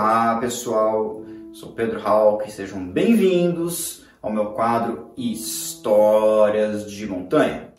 Olá pessoal, sou Pedro Hawk, sejam bem-vindos ao meu quadro Histórias de Montanha.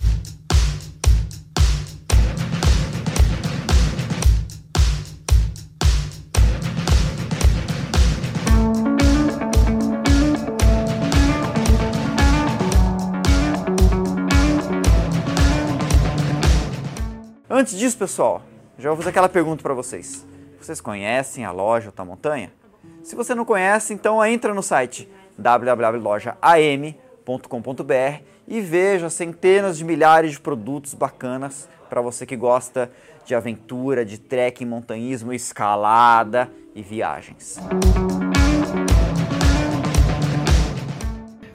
Antes disso, pessoal, já vou fazer aquela pergunta para vocês. Vocês conhecem a loja Alta Montanha? Se você não conhece, então entra no site www.lojaam.com.br e veja centenas de milhares de produtos bacanas para você que gosta de aventura, de trekking, montanhismo, escalada e viagens.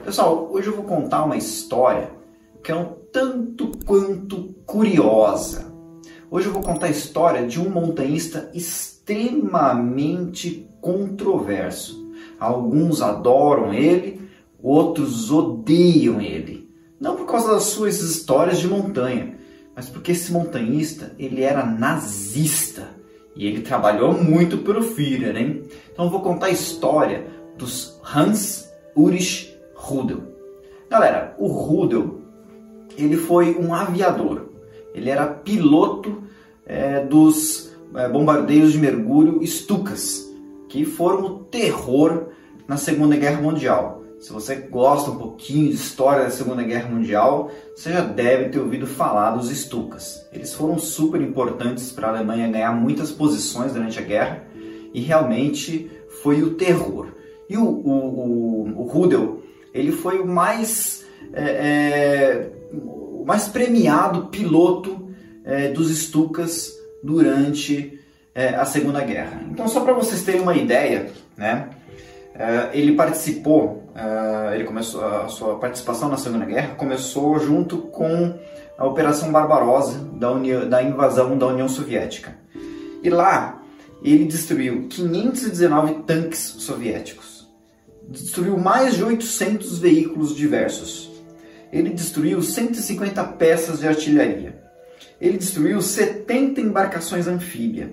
Pessoal, hoje eu vou contar uma história que é um tanto quanto curiosa. Hoje eu vou contar a história de um montanhista controverso. Alguns adoram ele, outros odeiam ele. Não por causa das suas histórias de montanha, mas porque esse montanhista ele era nazista e ele trabalhou muito pelo Führer, hein? Então eu vou contar a história dos Hans Ulrich Rudel. Galera, o Rudel ele foi um aviador. Ele era piloto é, dos bombardeios de mergulho Stukas, que foram o terror na Segunda Guerra Mundial. Se você gosta um pouquinho de história da Segunda Guerra Mundial, você já deve ter ouvido falar dos Stukas. Eles foram super importantes para a Alemanha ganhar muitas posições durante a guerra e realmente foi o terror. E o, o, o, o Rudel, ele foi o mais, é, é, o mais premiado piloto é, dos Stukas durante é, a Segunda Guerra. Então, só para vocês terem uma ideia, né, é, ele participou, é, ele começou a sua participação na Segunda Guerra começou junto com a Operação Barbarossa da, União, da invasão da União Soviética. E lá ele destruiu 519 tanques soviéticos, destruiu mais de 800 veículos diversos, ele destruiu 150 peças de artilharia, ele destruiu 70 embarcações anfíbias.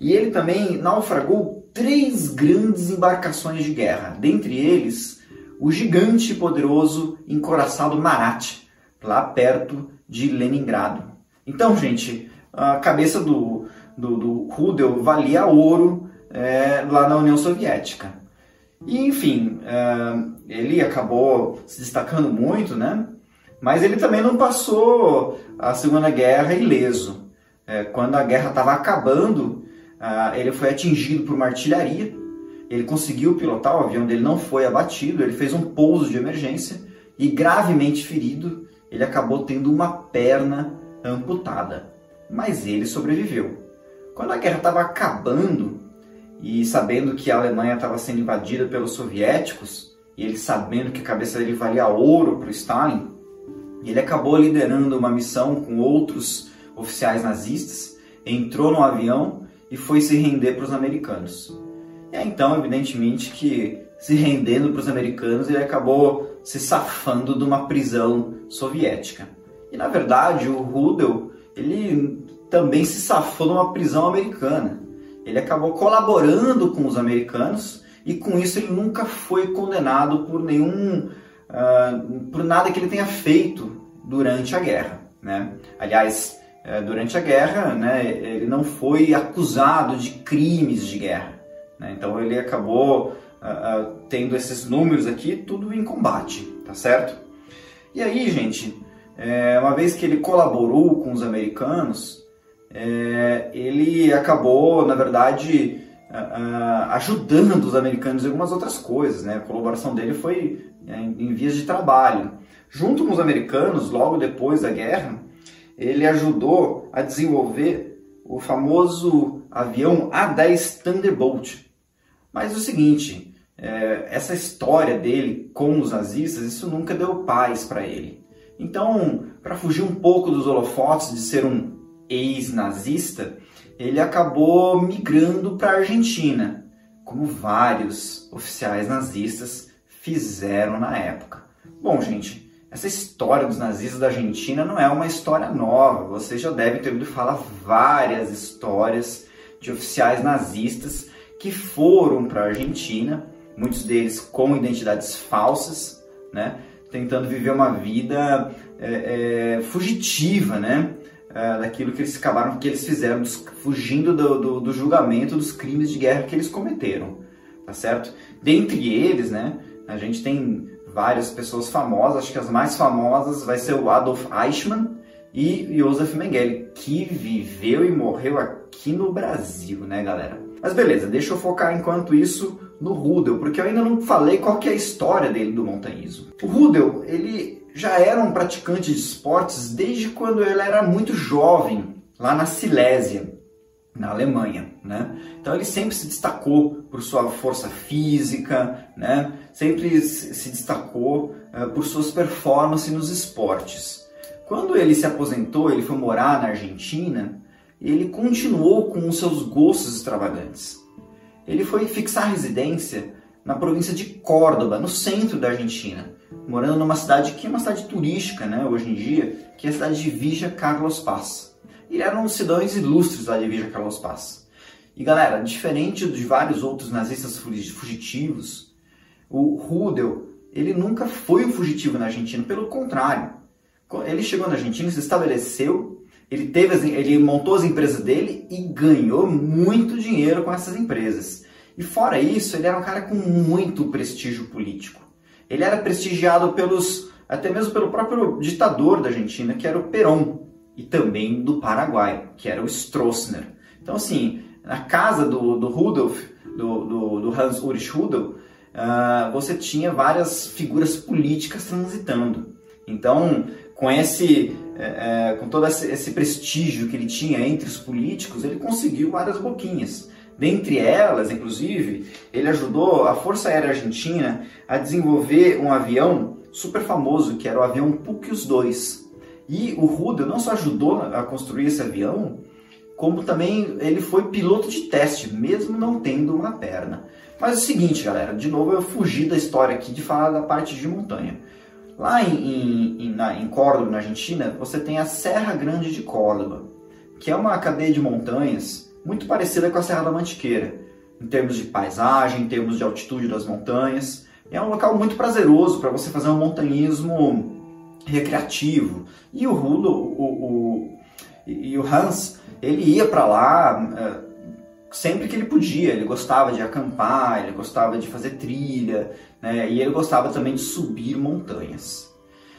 E ele também naufragou três grandes embarcações de guerra, dentre eles o gigante poderoso encoraçado Marat, lá perto de Leningrado. Então, gente, a cabeça do, do, do Rudel valia ouro é, lá na União Soviética. E, enfim, é, ele acabou se destacando muito, né? Mas ele também não passou a Segunda Guerra ileso. É, quando a guerra estava acabando, ah, ele foi atingido por uma artilharia. Ele conseguiu pilotar, o avião dele não foi abatido, ele fez um pouso de emergência e, gravemente ferido, ele acabou tendo uma perna amputada. Mas ele sobreviveu. Quando a guerra estava acabando e sabendo que a Alemanha estava sendo invadida pelos soviéticos, e ele sabendo que a cabeça dele valia ouro para o Stalin, ele acabou liderando uma missão com outros oficiais nazistas, entrou no avião e foi se render para os americanos. E aí, então, evidentemente que se rendendo para os americanos, ele acabou se safando de uma prisão soviética. E na verdade, o Rudel, ele também se safou de uma prisão americana. Ele acabou colaborando com os americanos e com isso ele nunca foi condenado por nenhum uh, por nada que ele tenha feito durante a guerra. Né? Aliás, uh, durante a guerra, né, ele não foi acusado de crimes de guerra. Né? Então ele acabou uh, tendo esses números aqui tudo em combate, tá certo? E aí, gente, é, uma vez que ele colaborou com os americanos, é, ele acabou, na verdade, uh, ajudando os americanos em algumas outras coisas. Né? A colaboração dele foi em vias de trabalho. Junto com os americanos, logo depois da guerra, ele ajudou a desenvolver o famoso avião A-10 Thunderbolt. Mas o seguinte, é, essa história dele com os nazistas, isso nunca deu paz para ele. Então, para fugir um pouco dos holofotes de ser um ex-nazista, ele acabou migrando para a Argentina, como vários oficiais nazistas fizeram na época. Bom, gente, essa história dos nazistas da Argentina não é uma história nova. Você já deve ter ouvido falar várias histórias de oficiais nazistas que foram para a Argentina, muitos deles com identidades falsas, né? tentando viver uma vida é, é, fugitiva, né? É, daquilo que eles acabaram, que eles fizeram, dos, fugindo do, do, do, julgamento dos crimes de guerra que eles cometeram, tá certo? Dentre eles, né? A gente tem várias pessoas famosas, acho que as mais famosas vai ser o Adolf Eichmann e Josef Mengele, que viveu e morreu aqui no Brasil, né, galera? Mas beleza, deixa eu focar enquanto isso no Rudel, porque eu ainda não falei qual que é a história dele do montanhismo. O Rudel, ele já era um praticante de esportes desde quando ele era muito jovem, lá na Silésia, na Alemanha, né? Então ele sempre se destacou por sua força física, né? Sempre se destacou uh, por suas performances nos esportes. Quando ele se aposentou, ele foi morar na Argentina, ele continuou com os seus gostos extravagantes. Ele foi fixar residência na província de Córdoba, no centro da Argentina, morando numa cidade que é uma cidade turística, né, hoje em dia, que é a cidade de Villa Carlos Paz. Ele era um dos cidadãos ilustres de Villa Carlos Paz. E galera, diferente de vários outros nazistas fugitivos, o Rudel, ele nunca foi um fugitivo na Argentina, pelo contrário. Ele chegou na Argentina, se estabeleceu ele teve, ele montou as empresas dele e ganhou muito dinheiro com essas empresas. E fora isso, ele era um cara com muito prestígio político. Ele era prestigiado pelos, até mesmo pelo próprio ditador da Argentina, que era o Perón, e também do Paraguai, que era o Stroessner. Então, assim, na casa do, do Rudolf, do, do, do Hans Ulrich Rudolf, uh, você tinha várias figuras políticas transitando. Então, com esse é, é, com todo esse, prestígio que ele tinha entre os políticos, ele conseguiu várias boquinhas. Dentre elas, inclusive, ele ajudou a Força Aérea Argentina a desenvolver um avião super famoso, que era o avião Puquios 2. E o Rudel não só ajudou a construir esse avião, como também ele foi piloto de teste, mesmo não tendo uma perna. Mas é o seguinte, galera, de novo eu fugi da história aqui de falar da parte de montanha. Lá em, em, na, em Córdoba, na Argentina, você tem a Serra Grande de Córdoba, que é uma cadeia de montanhas muito parecida com a Serra da Mantiqueira, em termos de paisagem, em termos de altitude das montanhas. É um local muito prazeroso para você fazer um montanhismo recreativo. E o Rudo, o, o, e o Hans, ele ia para lá é, sempre que ele podia. Ele gostava de acampar, ele gostava de fazer trilha, né? e ele gostava também de subir montanhas.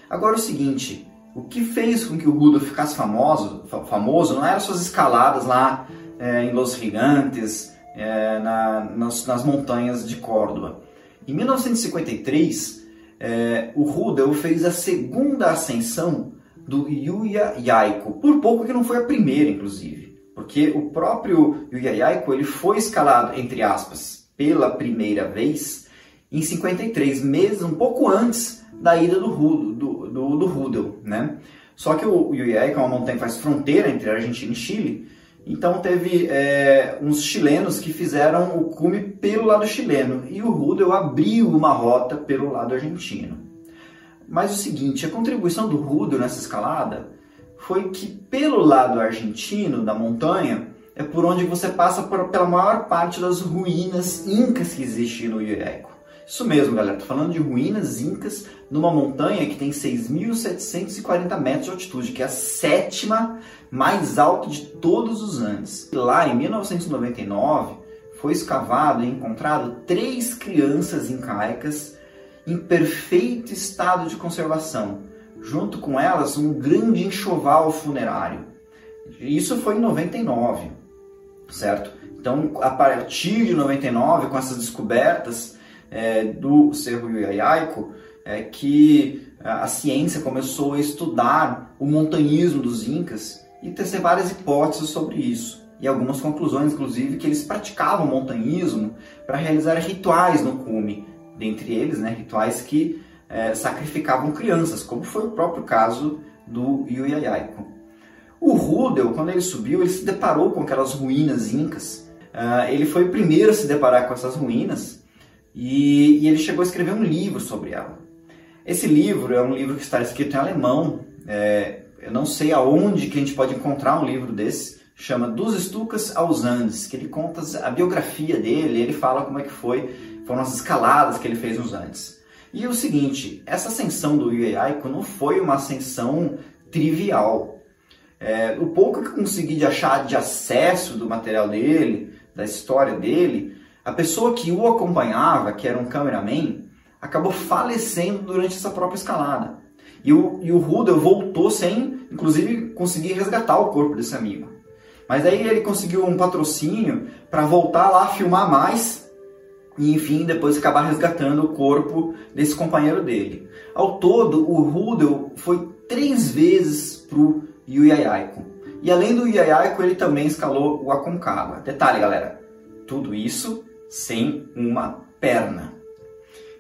Agora o seguinte, o que fez com que o Rudolf ficasse famoso, famoso não eram suas escaladas lá é, em Los Gigantes, é, na, nas, nas, montanhas de Córdoba. Em 1953, é, o Rudel fez a segunda ascensão do Yuya Yaiko, por pouco que não foi a primeira, inclusive, porque o próprio Yuya Yaiko ele foi escalado, entre aspas, pela primeira vez em 53, meses um pouco antes da ida do, do, do, do Rudel, né? Só que o Uyai, que é uma montanha que faz fronteira entre Argentina e Chile, então teve é, uns chilenos que fizeram o cume pelo lado chileno e o Rudel abriu uma rota pelo lado argentino. Mas o seguinte, a contribuição do Rudel nessa escalada foi que pelo lado argentino da montanha é por onde você passa por, pela maior parte das ruínas incas que existem no Uieco. Isso mesmo, galera. Tô falando de ruínas incas numa montanha que tem 6.740 metros de altitude, que é a sétima mais alta de todos os Andes. Lá, em 1999, foi escavado e encontrado três crianças incaicas em perfeito estado de conservação. Junto com elas, um grande enxoval funerário. Isso foi em 99, certo? Então, a partir de 99, com essas descobertas, é, do Cerro Iaiaico é que a ciência começou a estudar o montanhismo dos incas e tecer várias hipóteses sobre isso. E algumas conclusões, inclusive, que eles praticavam montanhismo para realizar rituais no cume. Dentre eles, né, rituais que é, sacrificavam crianças, como foi o próprio caso do Iuiaiaico. O Rudel, quando ele subiu, ele se deparou com aquelas ruínas incas. Uh, ele foi o primeiro a se deparar com essas ruínas e, e, ele chegou a escrever um livro sobre ela. Esse livro é um livro que está escrito em alemão. É, eu não sei aonde que a gente pode encontrar um livro desse. chama Dos Estucas aos Andes, que ele conta a biografia dele, ele fala como é que foi, foram as escaladas que ele fez nos Andes. E o seguinte, essa ascensão do Iaico não foi uma ascensão trivial. É, o pouco que consegui de achar de acesso do material dele, da história dele, a pessoa que o acompanhava, que era um cameraman, acabou falecendo durante essa própria escalada. E o, e o Rudel voltou sem, inclusive, conseguir resgatar o corpo desse amigo. Mas aí ele conseguiu um patrocínio para voltar lá, filmar mais e, enfim, depois acabar resgatando o corpo desse companheiro dele. Ao todo, o Rudel foi três vezes pro Yuyaiaiko. E além do Yuyaiaiko, ele também escalou o Aconcagua. Detalhe, galera, tudo isso sem uma perna.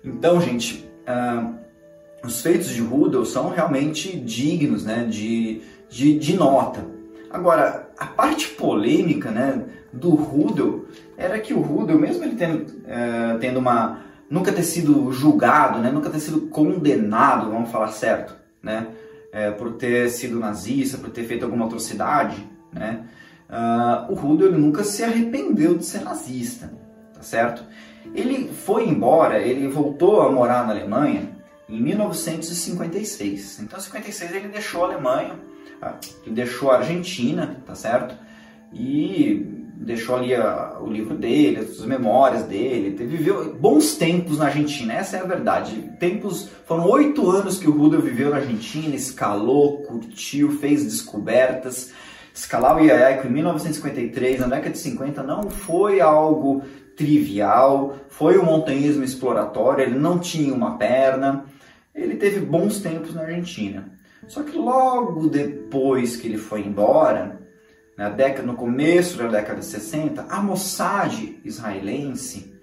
Então, gente, uh, os feitos de Rudel são realmente dignos né, de, de, de, nota. Agora, a parte polêmica né, do Rudel era que o Rudel, mesmo ele tendo, uh, tendo uma. nunca ter sido julgado, né, nunca ter sido condenado, vamos falar certo, né, é, por ter sido nazista, por ter feito alguma atrocidade, né, uh, o Rudel nunca se arrependeu de ser nazista, tá certo? Ele foi embora, ele voltou a morar na Alemanha em 1956. Então, em 56 ele deixou a Alemanha, ah, ele deixou a Argentina, tá certo? E deixou ali a, o livro dele, as memórias dele, ele viveu bons tempos na Argentina, essa é a verdade. Tempos, foram oito anos que o Rudel viveu na Argentina, escalou, curtiu, fez descobertas. Escalar o Iaiaico em 1953, na década de 50, não foi algo trivial, foi um montanhismo exploratório, ele não tinha uma perna, ele teve bons tempos na Argentina. Só que logo depois que ele foi embora, na década, no começo da década de 60, a Mossad israelense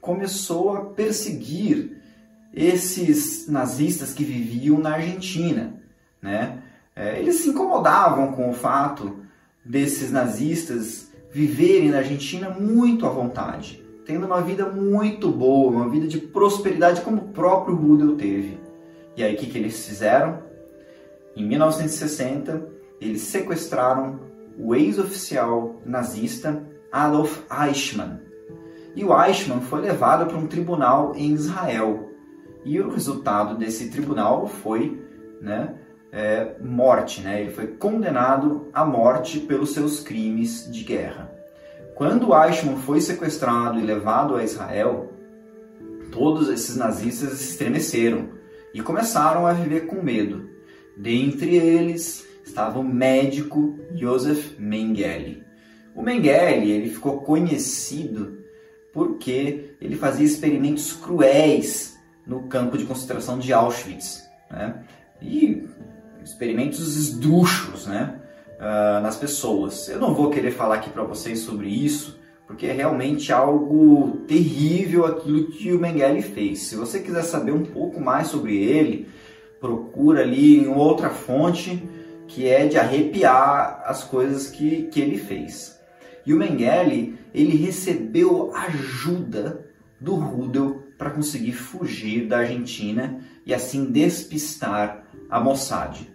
começou a perseguir esses nazistas que viviam na Argentina. Né? É, eles se incomodavam com o fato desses nazistas viverem na Argentina muito à vontade, tendo uma vida muito boa, uma vida de prosperidade como o próprio Rudel teve. E aí o que, que eles fizeram? Em 1960, eles sequestraram o ex-oficial nazista Adolf Eichmann. E o Eichmann foi levado para um tribunal em Israel. E o resultado desse tribunal foi né, é, morte, né? ele foi condenado à morte pelos seus crimes de guerra. Quando Eichmann foi sequestrado e levado a Israel, todos esses nazistas se estremeceram e começaram a viver com medo. Dentre eles estava o médico Josef Mengele. O Mengele ele ficou conhecido porque ele fazia experimentos cruéis no campo de concentração de Auschwitz. Né? E experimentos esdrúxulos né, uh, nas pessoas. Eu não vou querer falar aqui para vocês sobre isso, porque é realmente algo terrível aquilo que o Mengele fez. Se você quiser saber um pouco mais sobre ele, procura ali em outra fonte que é de arrepiar as coisas que, que ele fez. E o Mengele, ele recebeu ajuda do Rudel para conseguir fugir da Argentina e assim despistar a Mossad.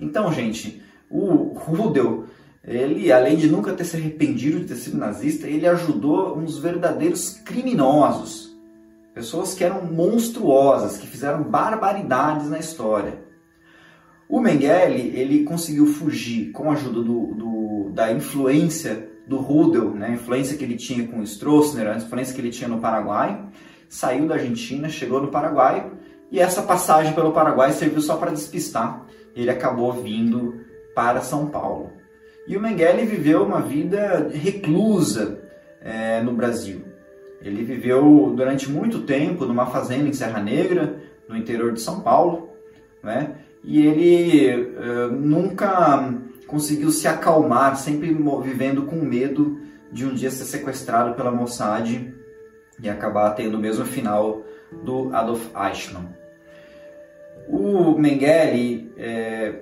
Então, gente, o Rudel, ele além de nunca ter se arrependido de ter sido nazista, ele ajudou uns verdadeiros criminosos, pessoas que eram monstruosas, que fizeram barbaridades na história. O Mengele, ele conseguiu fugir com a ajuda do, do, da influência do Rudel, né, a influência que ele tinha com o Stroessner, a influência que ele tinha no Paraguai, saiu da Argentina, chegou no Paraguai, e essa passagem pelo Paraguai serviu só para despistar. Ele acabou vindo para São Paulo. E o Mengele viveu uma vida reclusa é, no Brasil. Ele viveu durante muito tempo numa fazenda em Serra Negra, no interior de São Paulo, né? e ele uh, nunca conseguiu se acalmar, sempre vivendo com medo de um dia ser sequestrado pela Mossad e acabar tendo o mesmo final do Adolf Eichmann. O Mengele é,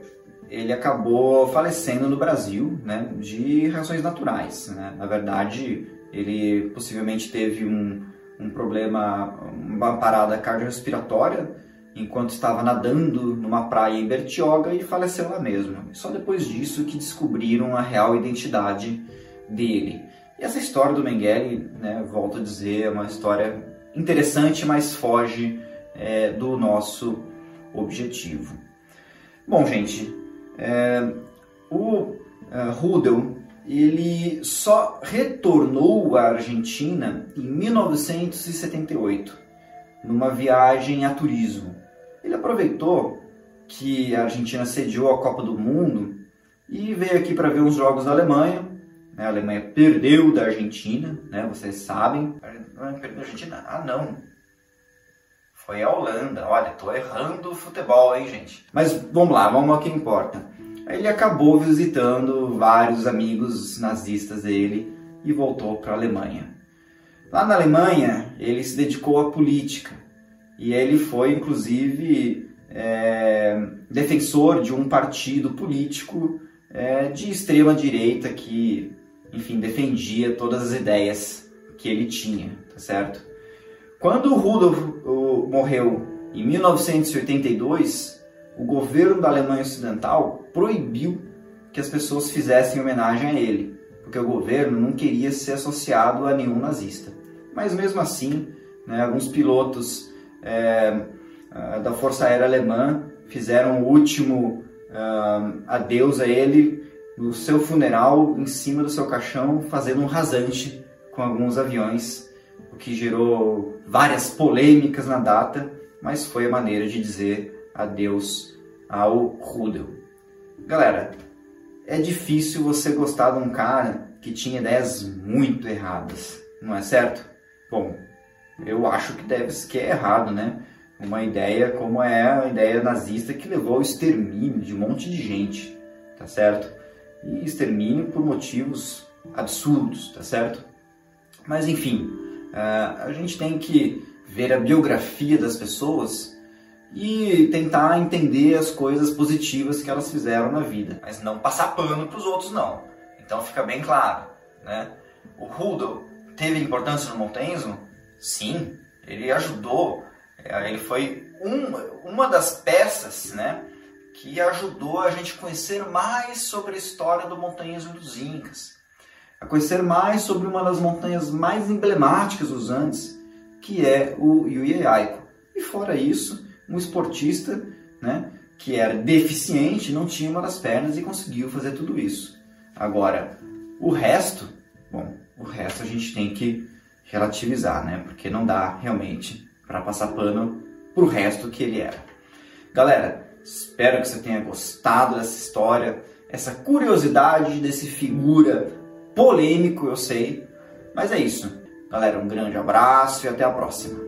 ele acabou falecendo no Brasil né, de razões naturais. Né? Na verdade, ele possivelmente teve um, um problema, uma parada cardiorrespiratória enquanto estava nadando numa praia em Bertioga e faleceu lá mesmo. Só depois disso que descobriram a real identidade dele. E essa história do Mengele, né, volto a dizer, é uma história interessante, mas foge é, do nosso objetivo. Bom, gente, é, o é, Rudel ele só retornou à Argentina em 1978, numa viagem a turismo. Ele aproveitou que a Argentina sediou a Copa do Mundo e veio aqui para ver uns jogos da Alemanha. Né? A Alemanha perdeu da Argentina, né? vocês sabem. Perdeu da Argentina? Ah, não. Foi a Holanda. Olha, tô errando o futebol, hein, gente? Mas vamos lá, vamos ao que importa. Ele acabou visitando vários amigos nazistas dele e voltou para a Alemanha. Lá na Alemanha, ele se dedicou à política e ele foi, inclusive, é, defensor de um partido político é, de extrema direita que, enfim, defendia todas as ideias que ele tinha, tá certo? Quando o Rudolf morreu em 1982, o governo da Alemanha Ocidental proibiu que as pessoas fizessem homenagem a ele, porque o governo não queria ser associado a nenhum nazista. Mas mesmo assim, né, alguns pilotos é, da Força Aérea Alemã fizeram o último uh, adeus a ele no seu funeral, em cima do seu caixão, fazendo um rasante com alguns aviões, o que gerou várias polêmicas na data, mas foi a maneira de dizer adeus ao Rudel. Galera, é difícil você gostar de um cara que tinha ideias muito erradas, não é certo? Bom, eu acho que deve que é errado, né? Uma ideia como é a ideia nazista que levou ao extermínio de um monte de gente, tá certo? E extermínio por motivos absurdos, tá certo? Mas enfim, a gente tem que ver a biografia das pessoas e tentar entender as coisas positivas que elas fizeram na vida, mas não passar pano para os outros não. Então fica bem claro, né? O Rudel teve importância no montanhismo? Sim, ele ajudou, é, ele foi um, uma das peças, né, que ajudou a gente conhecer mais sobre a história do montanhismo dos Incas, a conhecer mais sobre uma das montanhas mais emblemáticas dos Andes, que é o Yuyeaico. E fora isso, um esportista né, que era deficiente, não tinha uma das pernas e conseguiu fazer tudo isso. Agora, o resto, bom, o resto a gente tem que relativizar, né? Porque não dá realmente para passar pano pro resto que ele era. Galera, espero que você tenha gostado dessa história, essa curiosidade desse figura polêmico, eu sei, mas é isso. Galera, um grande abraço e até a próxima.